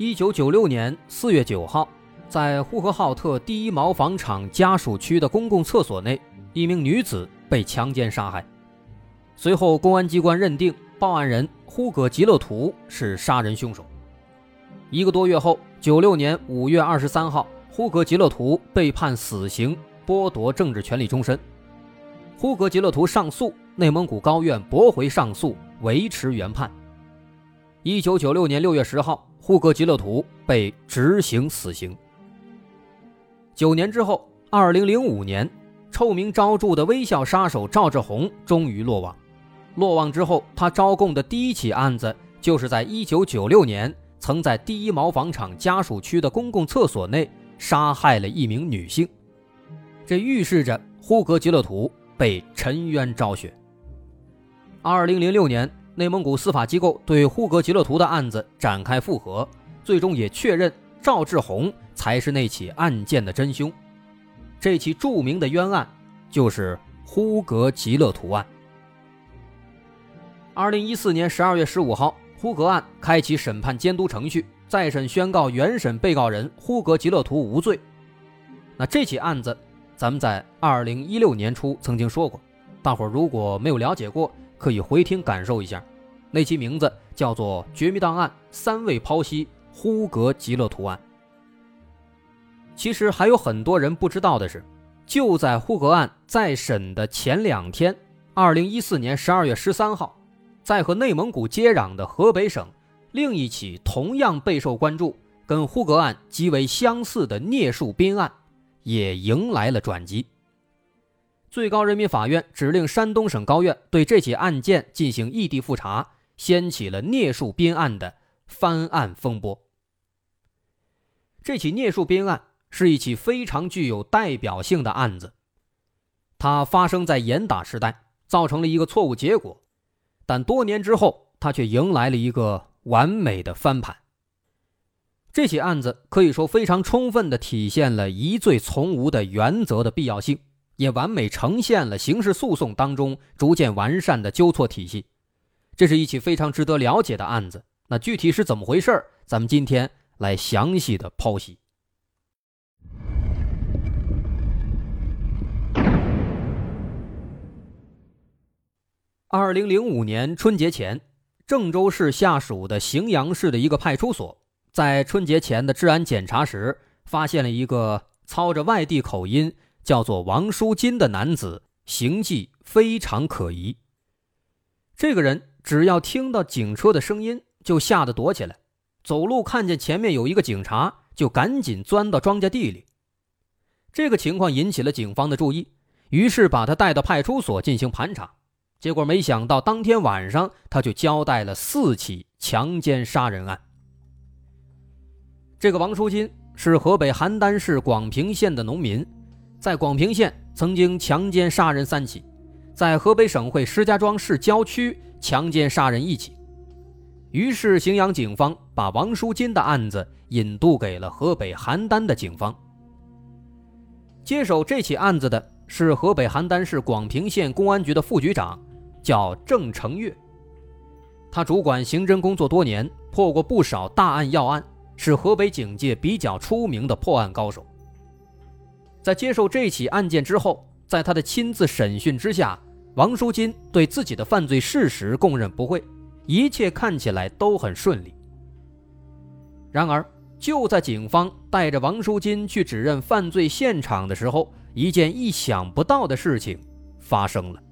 一九九六年四月九号，在呼和浩特第一毛纺厂家属区的公共厕所内，一名女子被强奸杀害。随后，公安机关认定报案人呼格吉勒图是杀人凶手。一个多月后，九六年五月二十三号，呼格吉勒图被判死刑，剥夺政治权利终身。呼格吉勒图上诉，内蒙古高院驳回上诉，维持原判。一九九六年六月十号，呼格吉勒图被执行死刑。九年之后，二零零五年，臭名昭著的微笑杀手赵志红终于落网。落网之后，他招供的第一起案子，就是在一九九六年曾在第一毛纺厂家属区的公共厕所内杀害了一名女性。这预示着呼格吉勒图。被沉冤昭雪。二零零六年，内蒙古司法机构对呼格吉勒图的案子展开复核，最终也确认赵志红才是那起案件的真凶。这起著名的冤案就是呼格吉勒图案。二零一四年十二月十五号，呼格案开启审判监督程序，再审宣告原审被告人呼格吉勒图无罪。那这起案子。咱们在二零一六年初曾经说过，大伙如果没有了解过，可以回听感受一下。那期名字叫做《绝密档案：三位剖析呼格吉勒图案》。其实还有很多人不知道的是，就在呼格案再审的前两天，二零一四年十二月十三号，在和内蒙古接壤的河北省，另一起同样备受关注、跟呼格案极为相似的聂树斌案。也迎来了转机。最高人民法院指令山东省高院对这起案件进行异地复查，掀起了聂树斌案的翻案风波。这起聂树斌案是一起非常具有代表性的案子，它发生在严打时代，造成了一个错误结果，但多年之后，它却迎来了一个完美的翻盘。这起案子可以说非常充分地体现了疑罪从无的原则的必要性，也完美呈现了刑事诉讼当中逐渐完善的纠错体系。这是一起非常值得了解的案子。那具体是怎么回事咱们今天来详细的剖析。二零零五年春节前，郑州市下属的荥阳市的一个派出所。在春节前的治安检查时，发现了一个操着外地口音、叫做王书金的男子，行迹非常可疑。这个人只要听到警车的声音，就吓得躲起来；走路看见前面有一个警察，就赶紧钻到庄稼地里。这个情况引起了警方的注意，于是把他带到派出所进行盘查。结果没想到，当天晚上他就交代了四起强奸杀人案。这个王书金是河北邯郸市广平县的农民，在广平县曾经强奸杀人三起，在河北省会石家庄市郊区强奸杀人一起。于是荥阳警方把王书金的案子引渡给了河北邯郸的警方。接手这起案子的是河北邯郸市广平县公安局的副局长，叫郑成月。他主管刑侦工作多年，破过不少大案要案。是河北警界比较出名的破案高手。在接受这起案件之后，在他的亲自审讯之下，王书金对自己的犯罪事实供认不讳，一切看起来都很顺利。然而，就在警方带着王书金去指认犯罪现场的时候，一件意想不到的事情发生了。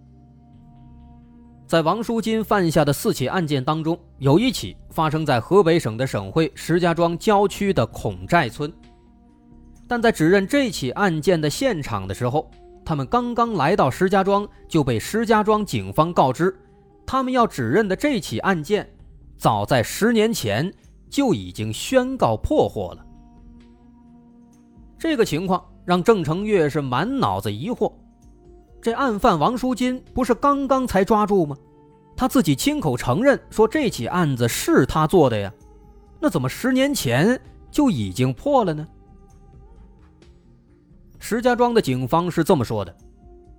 在王书金犯下的四起案件当中，有一起发生在河北省的省会石家庄郊区的孔寨村。但在指认这起案件的现场的时候，他们刚刚来到石家庄，就被石家庄警方告知，他们要指认的这起案件，早在十年前就已经宣告破获了，这个情况让郑成月是满脑子疑惑：这案犯王书金不是刚刚才抓住吗？他自己亲口承认说这起案子是他做的呀，那怎么十年前就已经破了呢？石家庄的警方是这么说的：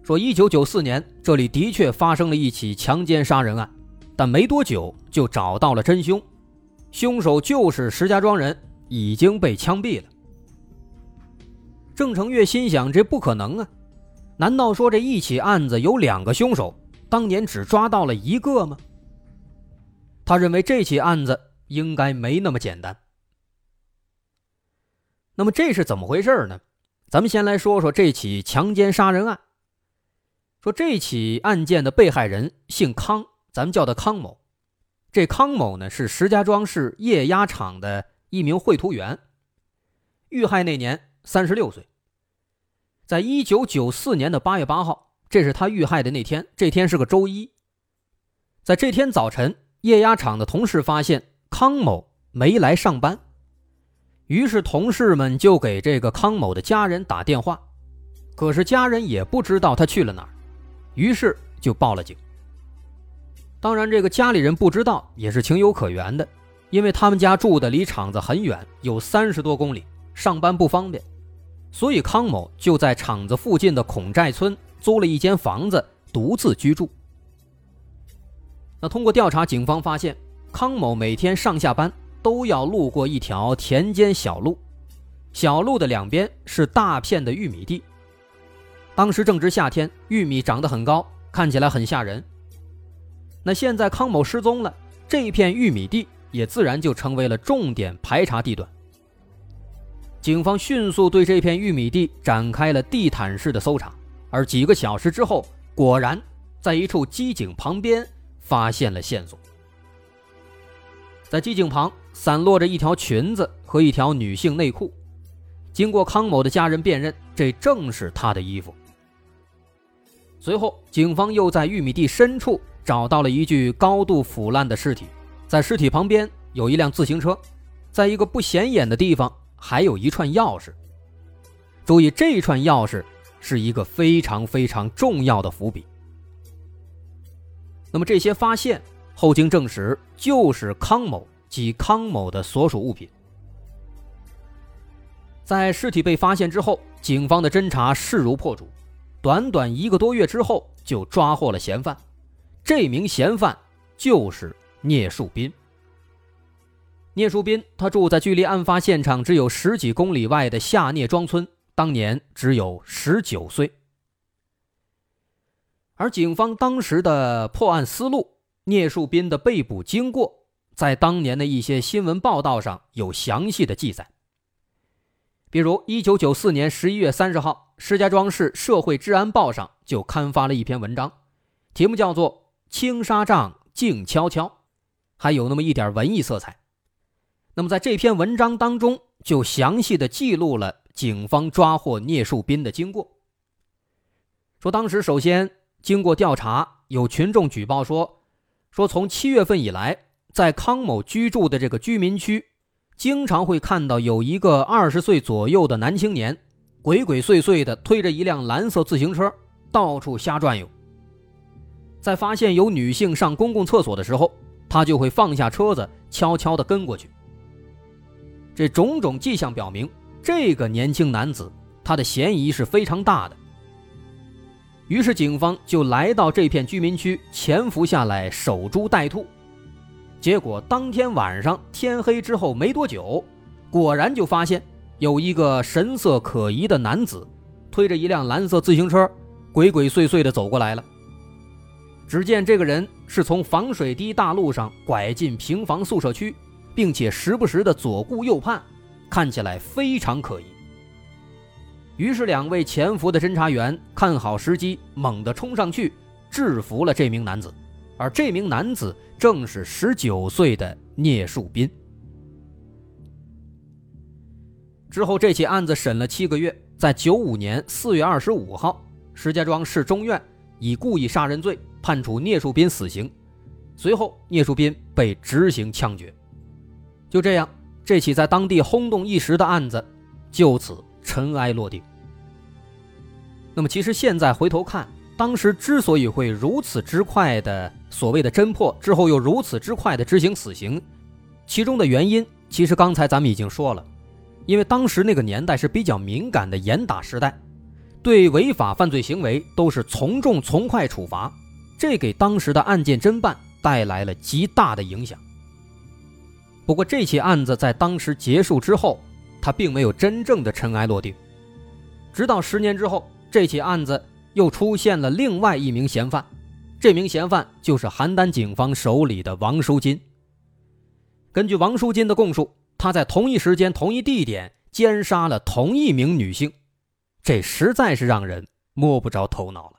说一九九四年这里的确发生了一起强奸杀人案，但没多久就找到了真凶，凶手就是石家庄人，已经被枪毙了。郑成月心想：这不可能啊！难道说这一起案子有两个凶手？当年只抓到了一个吗？他认为这起案子应该没那么简单。那么这是怎么回事呢？咱们先来说说这起强奸杀人案。说这起案件的被害人姓康，咱们叫他康某。这康某呢是石家庄市液压厂的一名绘图员。遇害那年三十六岁。在一九九四年的八月八号。这是他遇害的那天，这天是个周一。在这天早晨，液压厂的同事发现康某没来上班，于是同事们就给这个康某的家人打电话，可是家人也不知道他去了哪儿，于是就报了警。当然，这个家里人不知道也是情有可原的，因为他们家住的离厂子很远，有三十多公里，上班不方便，所以康某就在厂子附近的孔寨村。租了一间房子，独自居住。那通过调查，警方发现康某每天上下班都要路过一条田间小路，小路的两边是大片的玉米地。当时正值夏天，玉米长得很高，看起来很吓人。那现在康某失踪了，这片玉米地也自然就成为了重点排查地段。警方迅速对这片玉米地展开了地毯式的搜查。而几个小时之后，果然在一处机井旁边发现了线索。在机井旁散落着一条裙子和一条女性内裤，经过康某的家人辨认，这正是他的衣服。随后，警方又在玉米地深处找到了一具高度腐烂的尸体，在尸体旁边有一辆自行车，在一个不显眼的地方还有一串钥匙。注意，这串钥匙。是一个非常非常重要的伏笔。那么这些发现后经证实，就是康某及康某的所属物品。在尸体被发现之后，警方的侦查势如破竹，短短一个多月之后就抓获了嫌犯。这名嫌犯就是聂树斌。聂树斌他住在距离案发现场只有十几公里外的下聂庄村。当年只有十九岁，而警方当时的破案思路、聂树斌的被捕经过，在当年的一些新闻报道上有详细的记载。比如，一九九四年十一月三十号，石家庄市社会治安报上就刊发了一篇文章，题目叫做《青纱帐静悄悄》，还有那么一点文艺色彩。那么，在这篇文章当中，就详细的记录了。警方抓获聂树斌的经过，说当时首先经过调查，有群众举报说，说从七月份以来，在康某居住的这个居民区，经常会看到有一个二十岁左右的男青年，鬼鬼祟祟的推着一辆蓝色自行车到处瞎转悠。在发现有女性上公共厕所的时候，他就会放下车子，悄悄地跟过去。这种种迹象表明。这个年轻男子，他的嫌疑是非常大的。于是警方就来到这片居民区潜伏下来守株待兔。结果当天晚上天黑之后没多久，果然就发现有一个神色可疑的男子，推着一辆蓝色自行车，鬼鬼祟祟地走过来了。只见这个人是从防水堤大路上拐进平房宿舍区，并且时不时的左顾右盼。看起来非常可疑，于是两位潜伏的侦查员看好时机，猛地冲上去制服了这名男子，而这名男子正是十九岁的聂树斌。之后，这起案子审了七个月，在九五年四月二十五号，石家庄市中院以故意杀人罪判处聂树斌死刑，随后聂树斌被执行枪决。就这样。这起在当地轰动一时的案子，就此尘埃落定。那么，其实现在回头看，当时之所以会如此之快的所谓的侦破，之后又如此之快的执行死刑，其中的原因，其实刚才咱们已经说了，因为当时那个年代是比较敏感的严打时代，对违法犯罪行为都是从重从快处罚，这给当时的案件侦办带来了极大的影响。不过，这起案子在当时结束之后，它并没有真正的尘埃落定，直到十年之后。这起案子又出现了另外一名嫌犯，这名嫌犯就是邯郸警方手里的王书金。根据王书金的供述，他在同一时间、同一地点奸杀了同一名女性，这实在是让人摸不着头脑了。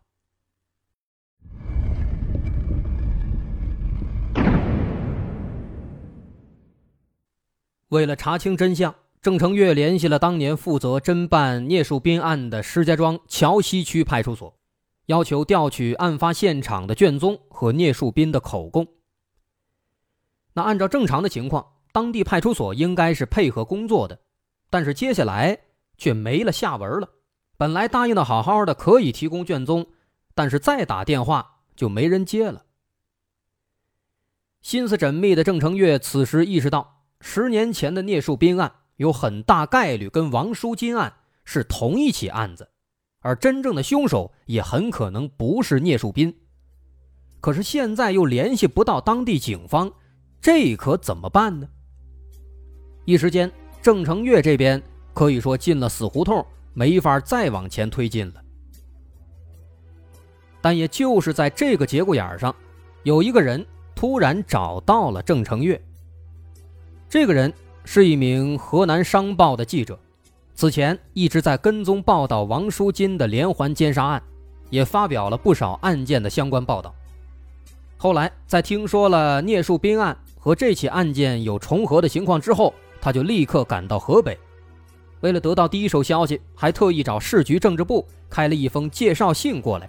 为了查清真相。郑成月联系了当年负责侦办聂树斌案的石家庄桥西区派出所，要求调取案发现场的卷宗和聂树斌的口供。那按照正常的情况，当地派出所应该是配合工作的，但是接下来却没了下文了。本来答应的好好的，可以提供卷宗，但是再打电话就没人接了。心思缜密的郑成月此时意识到，十年前的聂树斌案。有很大概率跟王书金案是同一起案子，而真正的凶手也很可能不是聂树斌。可是现在又联系不到当地警方，这可怎么办呢？一时间，郑成月这边可以说进了死胡同，没法再往前推进了。但也就是在这个节骨眼上，有一个人突然找到了郑成月。这个人。是一名河南商报的记者，此前一直在跟踪报道王书金的连环奸杀案，也发表了不少案件的相关报道。后来在听说了聂树斌案和这起案件有重合的情况之后，他就立刻赶到河北，为了得到第一手消息，还特意找市局政治部开了一封介绍信过来。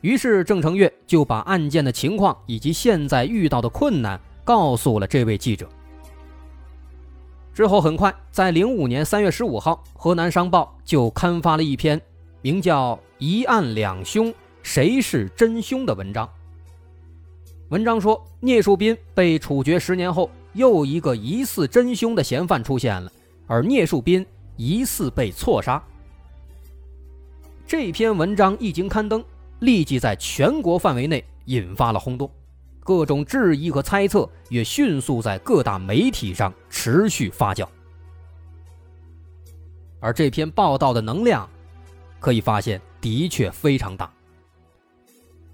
于是郑成月就把案件的情况以及现在遇到的困难告诉了这位记者。之后很快，在零五年三月十五号，河南商报就刊发了一篇名叫《一案两凶，谁是真凶》的文章。文章说，聂树斌被处决十年后，又一个疑似真凶的嫌犯出现了，而聂树斌疑似被错杀。这篇文章一经刊登，立即在全国范围内引发了轰动。各种质疑和猜测也迅速在各大媒体上持续发酵，而这篇报道的能量，可以发现的确非常大。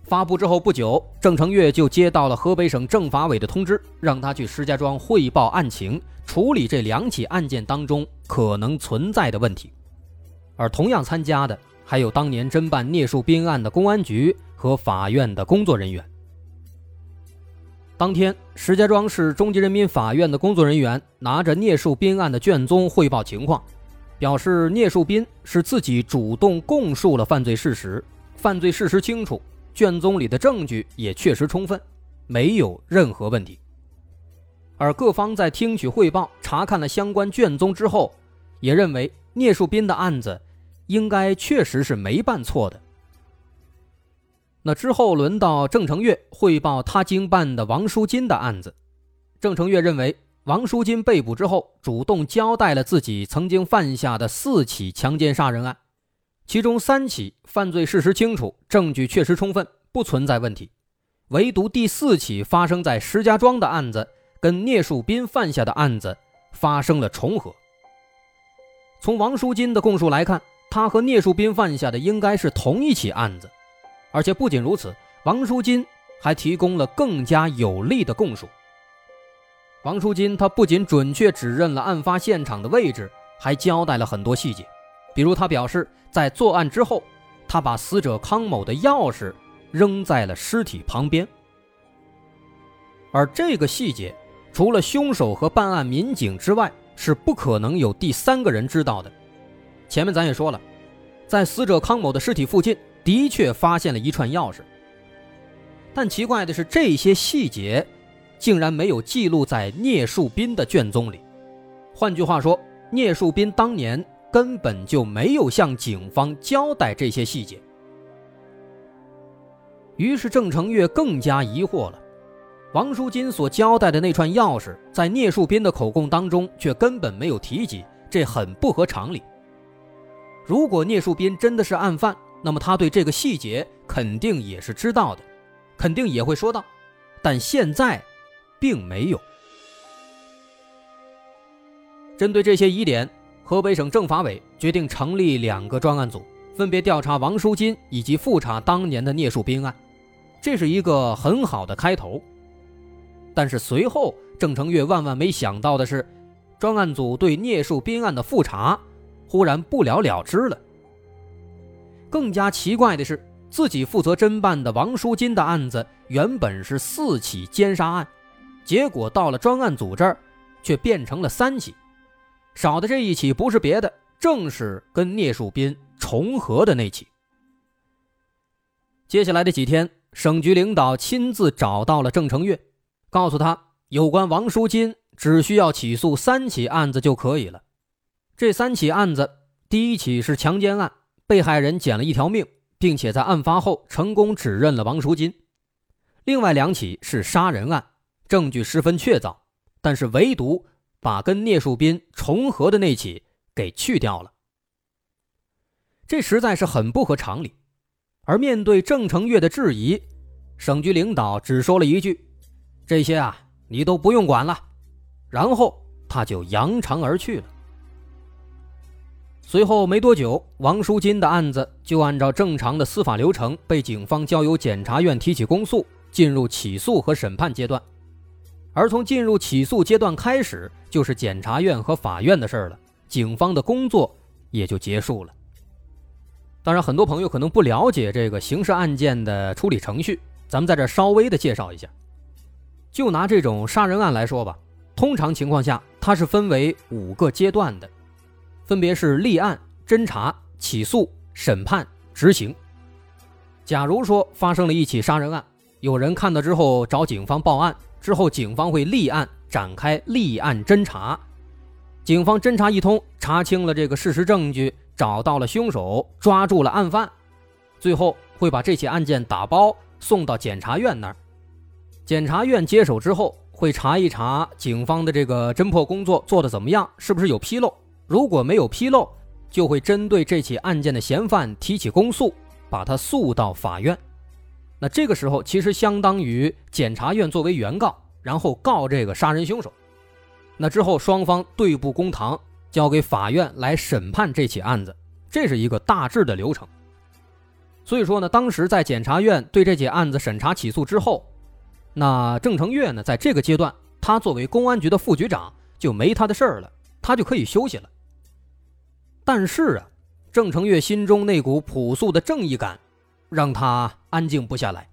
发布之后不久，郑成月就接到了河北省政法委的通知，让他去石家庄汇报案情，处理这两起案件当中可能存在的问题。而同样参加的还有当年侦办聂树斌案的公安局和法院的工作人员。当天，石家庄市中级人民法院的工作人员拿着聂树斌案的卷宗汇报情况，表示聂树斌是自己主动供述了犯罪事实，犯罪事实清楚，卷宗里的证据也确实充分，没有任何问题。而各方在听取汇报、查看了相关卷宗之后，也认为聂树斌的案子应该确实是没办错的。那之后轮到郑成月汇报他经办的王书金的案子，郑成月认为王书金被捕之后，主动交代了自己曾经犯下的四起强奸杀人案，其中三起犯罪事实清楚，证据确实充分，不存在问题，唯独第四起发生在石家庄的案子，跟聂树斌犯下的案子发生了重合。从王书金的供述来看，他和聂树斌犯下的应该是同一起案子。而且不仅如此，王书金还提供了更加有力的供述。王书金他不仅准确指认了案发现场的位置，还交代了很多细节，比如他表示，在作案之后，他把死者康某的钥匙扔在了尸体旁边。而这个细节，除了凶手和办案民警之外，是不可能有第三个人知道的。前面咱也说了，在死者康某的尸体附近。的确发现了一串钥匙，但奇怪的是，这些细节竟然没有记录在聂树斌的卷宗里。换句话说，聂树斌当年根本就没有向警方交代这些细节。于是郑成月更加疑惑了：王书金所交代的那串钥匙，在聂树斌的口供当中却根本没有提及，这很不合常理。如果聂树斌真的是案犯，那么他对这个细节肯定也是知道的，肯定也会说到，但现在，并没有。针对这些疑点，河北省政法委决定成立两个专案组，分别调查王书金以及复查当年的聂树斌案，这是一个很好的开头。但是随后，郑成月万万没想到的是，专案组对聂树斌案的复查忽然不了了之了。更加奇怪的是，自己负责侦办的王书金的案子原本是四起奸杀案，结果到了专案组这儿，却变成了三起。少的这一起不是别的，正是跟聂树斌重合的那起。接下来的几天，省局领导亲自找到了郑成月，告诉他，有关王书金只需要起诉三起案子就可以了。这三起案子，第一起是强奸案。被害人捡了一条命，并且在案发后成功指认了王淑金。另外两起是杀人案，证据十分确凿，但是唯独把跟聂树斌重合的那起给去掉了。这实在是很不合常理。而面对郑成月的质疑，省局领导只说了一句：“这些啊，你都不用管了。”然后他就扬长而去了。随后没多久，王书金的案子就按照正常的司法流程被警方交由检察院提起公诉，进入起诉和审判阶段。而从进入起诉阶段开始，就是检察院和法院的事儿了，警方的工作也就结束了。当然，很多朋友可能不了解这个刑事案件的处理程序，咱们在这稍微的介绍一下。就拿这种杀人案来说吧，通常情况下，它是分为五个阶段的。分别是立案、侦查、起诉、审判、执行。假如说发生了一起杀人案，有人看到之后找警方报案，之后警方会立案展开立案侦查。警方侦查一通，查清了这个事实证据，找到了凶手，抓住了案犯，最后会把这起案件打包送到检察院那儿。检察院接手之后，会查一查警方的这个侦破工作做得怎么样，是不是有纰漏。如果没有纰漏，就会针对这起案件的嫌犯提起公诉，把他诉到法院。那这个时候其实相当于检察院作为原告，然后告这个杀人凶手。那之后双方对簿公堂，交给法院来审判这起案子，这是一个大致的流程。所以说呢，当时在检察院对这起案子审查起诉之后，那郑成月呢，在这个阶段，他作为公安局的副局长就没他的事儿了，他就可以休息了。但是啊，郑成月心中那股朴素的正义感，让他安静不下来。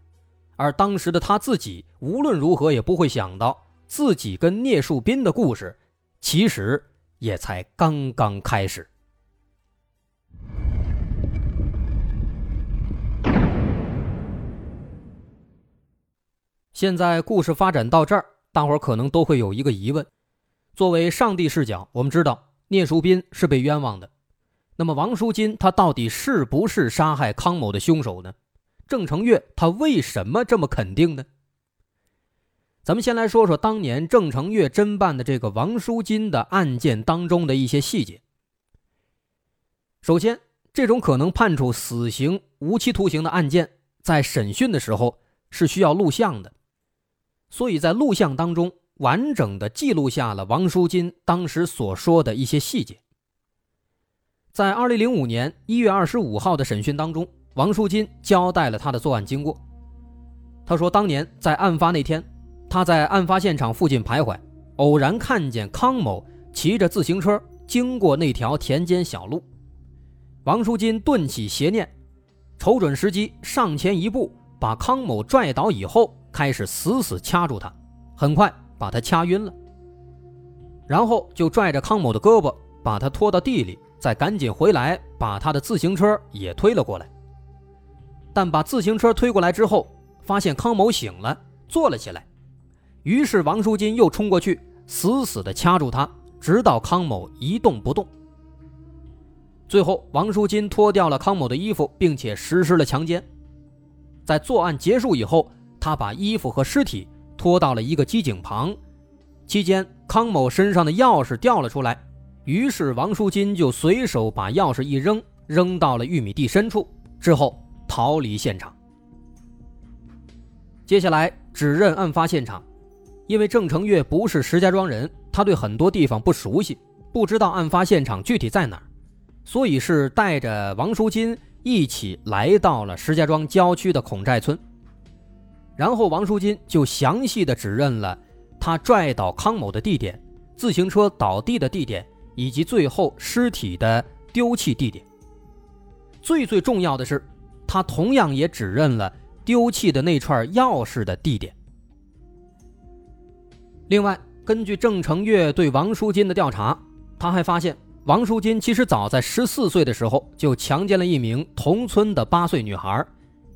而当时的他自己，无论如何也不会想到，自己跟聂树斌的故事，其实也才刚刚开始。现在故事发展到这儿，大伙儿可能都会有一个疑问：作为上帝视角，我们知道聂树斌是被冤枉的。那么王书金他到底是不是杀害康某的凶手呢？郑成月他为什么这么肯定呢？咱们先来说说当年郑成月侦办的这个王书金的案件当中的一些细节。首先，这种可能判处死刑、无期徒刑的案件，在审讯的时候是需要录像的，所以在录像当中完整的记录下了王书金当时所说的一些细节。在二零零五年一月二十五号的审讯当中，王书金交代了他的作案经过。他说，当年在案发那天，他在案发现场附近徘徊，偶然看见康某骑着自行车经过那条田间小路。王书金顿起邪念，瞅准时机上前一步，把康某拽倒以后，开始死死掐住他，很快把他掐晕了，然后就拽着康某的胳膊，把他拖到地里。再赶紧回来，把他的自行车也推了过来。但把自行车推过来之后，发现康某醒了，坐了起来。于是王书金又冲过去，死死地掐住他，直到康某一动不动。最后，王淑金脱掉了康某的衣服，并且实施了强奸。在作案结束以后，他把衣服和尸体拖到了一个机井旁。期间，康某身上的钥匙掉了出来，于是王淑金就随手把钥匙一扔，扔到了玉米地深处，之后逃离现场。接下来指认案发现场，因为郑成月不是石家庄人，他对很多地方不熟悉，不知道案发现场具体在哪儿。所以是带着王淑金一起来到了石家庄郊区的孔寨村，然后王淑金就详细的指认了他拽倒康某的地点、自行车倒地的地点以及最后尸体的丢弃地点。最最重要的是，他同样也指认了丢弃的那串钥匙的地点。另外，根据郑成月对王淑金的调查，他还发现。王淑金其实早在十四岁的时候就强奸了一名同村的八岁女孩，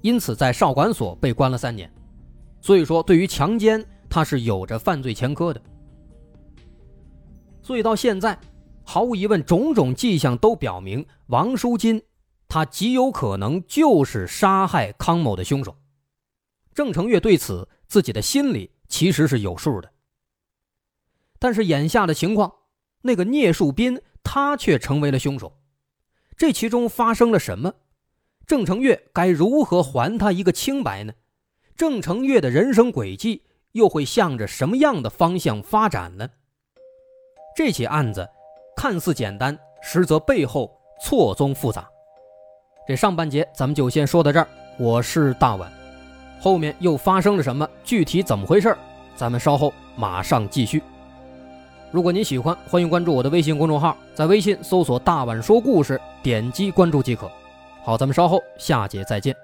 因此在少管所被关了三年。所以说，对于强奸，他是有着犯罪前科的。所以到现在，毫无疑问，种种迹象都表明王淑金他极有可能就是杀害康某的凶手。郑成月对此自己的心里其实是有数的，但是眼下的情况，那个聂树斌。他却成为了凶手，这其中发生了什么？郑成月该如何还他一个清白呢？郑成月的人生轨迹又会向着什么样的方向发展呢？这起案子看似简单，实则背后错综复杂。这上半节咱们就先说到这儿。我是大碗，后面又发生了什么？具体怎么回事？咱们稍后马上继续。如果您喜欢，欢迎关注我的微信公众号，在微信搜索“大碗说故事”，点击关注即可。好，咱们稍后下节再见。